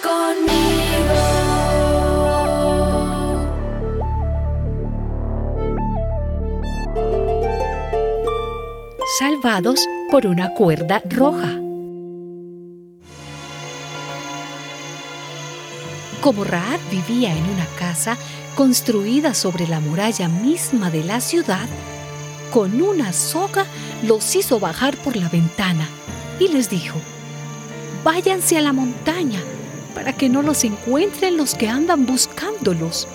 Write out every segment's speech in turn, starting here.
conmigo. Salvados por una cuerda roja. Como Raad vivía en una casa construida sobre la muralla misma de la ciudad, con una soga los hizo bajar por la ventana y les dijo, váyanse a la montaña para que no los encuentren los que andan buscándolos.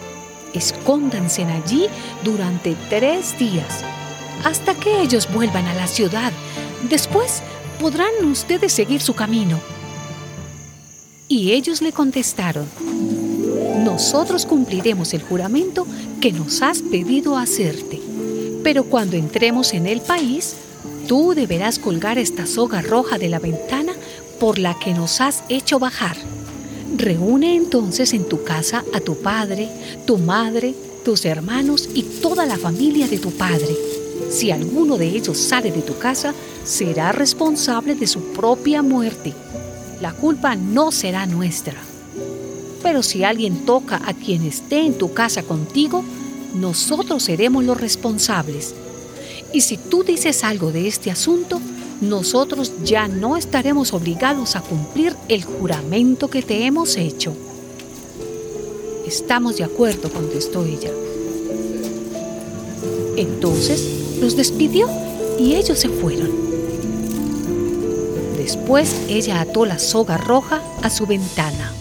Escóndanse allí durante tres días, hasta que ellos vuelvan a la ciudad. Después podrán ustedes seguir su camino. Y ellos le contestaron, nosotros cumpliremos el juramento que nos has pedido hacerte. Pero cuando entremos en el país, tú deberás colgar esta soga roja de la ventana por la que nos has hecho bajar. Reúne entonces en tu casa a tu padre, tu madre, tus hermanos y toda la familia de tu padre. Si alguno de ellos sale de tu casa, será responsable de su propia muerte la culpa no será nuestra. Pero si alguien toca a quien esté en tu casa contigo, nosotros seremos los responsables. Y si tú dices algo de este asunto, nosotros ya no estaremos obligados a cumplir el juramento que te hemos hecho. Estamos de acuerdo, contestó ella. Entonces los despidió y ellos se fueron. Después ella ató la soga roja a su ventana.